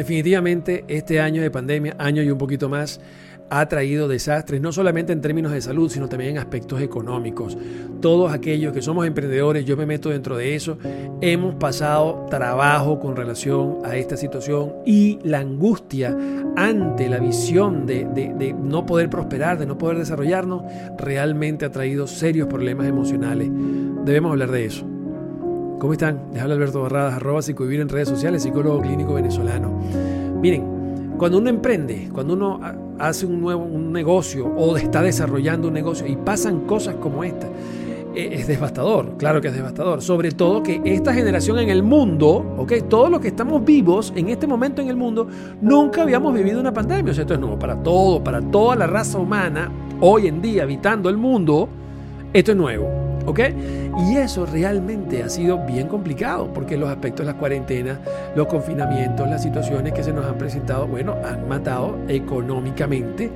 Definitivamente este año de pandemia, año y un poquito más, ha traído desastres, no solamente en términos de salud, sino también en aspectos económicos. Todos aquellos que somos emprendedores, yo me meto dentro de eso, hemos pasado trabajo con relación a esta situación y la angustia ante la visión de, de no poder prosperar, de no poder desarrollarnos, realmente ha traído serios problemas emocionales. Debemos hablar de eso. ¿Cómo están? Les habla Alberto Barradas, arroba psicovivir en redes sociales, psicólogo clínico venezolano. Miren, cuando uno emprende, cuando uno hace un nuevo un negocio o está desarrollando un negocio y pasan cosas como esta, e, es devastador, claro que es devastador. Sobre todo que esta generación en el mundo, ¿ok? Todos los que estamos vivos en este momento en el mundo, nunca habíamos vivido una pandemia. O sea, esto es nuevo para todo, para toda la raza humana, hoy en día habitando el mundo, esto es nuevo. ¿Ok? Y eso realmente ha sido bien complicado porque los aspectos de la cuarentena, los confinamientos, las situaciones que se nos han presentado, bueno, han matado económicamente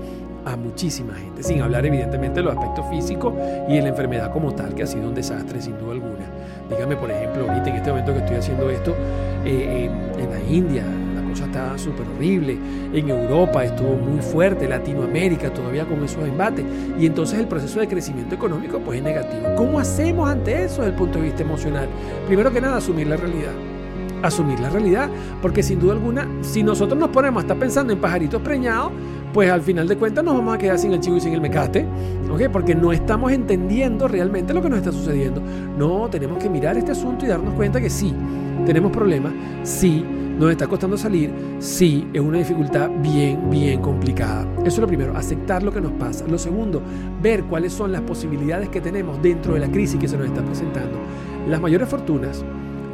a muchísima gente, sin hablar evidentemente de los aspectos físicos y de la enfermedad como tal, que ha sido un desastre sin duda alguna. Dígame, por ejemplo, ahorita en este momento que estoy haciendo esto, eh, en la India, estaba súper horrible. En Europa estuvo muy fuerte, Latinoamérica todavía con esos embates. Y entonces el proceso de crecimiento económico pues es negativo. ¿Cómo hacemos ante eso desde el punto de vista emocional? Primero que nada, asumir la realidad. Asumir la realidad, porque sin duda alguna, si nosotros nos ponemos a estar pensando en pajaritos preñados, pues al final de cuentas nos vamos a quedar sin el chivo y sin el mecate, ¿ok? Porque no estamos entendiendo realmente lo que nos está sucediendo. No, tenemos que mirar este asunto y darnos cuenta que sí, tenemos problemas, sí, nos está costando salir, sí, es una dificultad bien, bien complicada. Eso es lo primero, aceptar lo que nos pasa. Lo segundo, ver cuáles son las posibilidades que tenemos dentro de la crisis que se nos está presentando. Las mayores fortunas,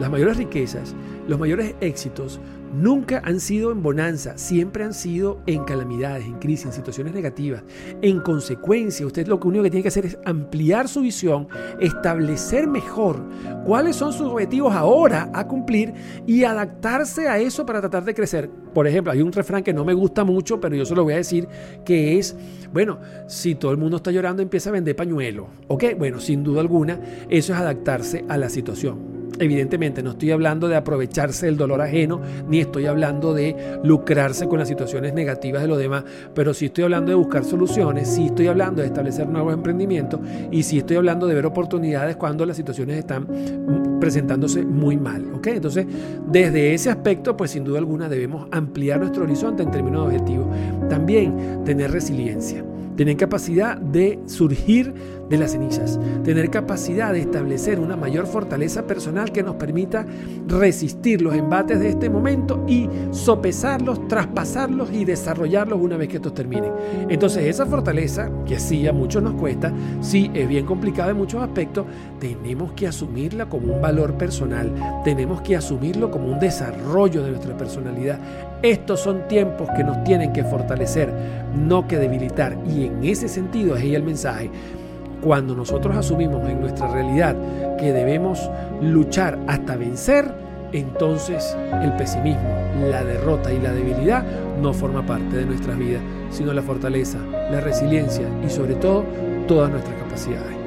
las mayores riquezas, los mayores éxitos nunca han sido en bonanza, siempre han sido en calamidades, en crisis, en situaciones negativas. En consecuencia, usted lo único que tiene que hacer es ampliar su visión, establecer mejor cuáles son sus objetivos ahora a cumplir y adaptarse a eso para tratar de crecer. Por ejemplo, hay un refrán que no me gusta mucho, pero yo se lo voy a decir, que es, bueno, si todo el mundo está llorando, empieza a vender pañuelos. ¿Ok? Bueno, sin duda alguna, eso es adaptarse a la situación. Evidentemente no estoy hablando de aprovecharse del dolor ajeno, ni estoy hablando de lucrarse con las situaciones negativas de los demás, pero sí estoy hablando de buscar soluciones, sí estoy hablando de establecer nuevos emprendimientos y sí estoy hablando de ver oportunidades cuando las situaciones están presentándose muy mal. ¿ok? Entonces, desde ese aspecto, pues sin duda alguna debemos ampliar nuestro horizonte en términos de objetivos. También tener resiliencia tener capacidad de surgir de las cenizas, tener capacidad de establecer una mayor fortaleza personal que nos permita resistir los embates de este momento y sopesarlos, traspasarlos y desarrollarlos una vez que estos terminen. Entonces esa fortaleza, que sí a muchos nos cuesta, sí es bien complicada en muchos aspectos, tenemos que asumirla como un valor personal, tenemos que asumirlo como un desarrollo de nuestra personalidad. Estos son tiempos que nos tienen que fortalecer, no que debilitar. Y en ese sentido es ahí el mensaje. Cuando nosotros asumimos en nuestra realidad que debemos luchar hasta vencer, entonces el pesimismo, la derrota y la debilidad no forma parte de nuestras vidas, sino la fortaleza, la resiliencia y sobre todo todas nuestras capacidades.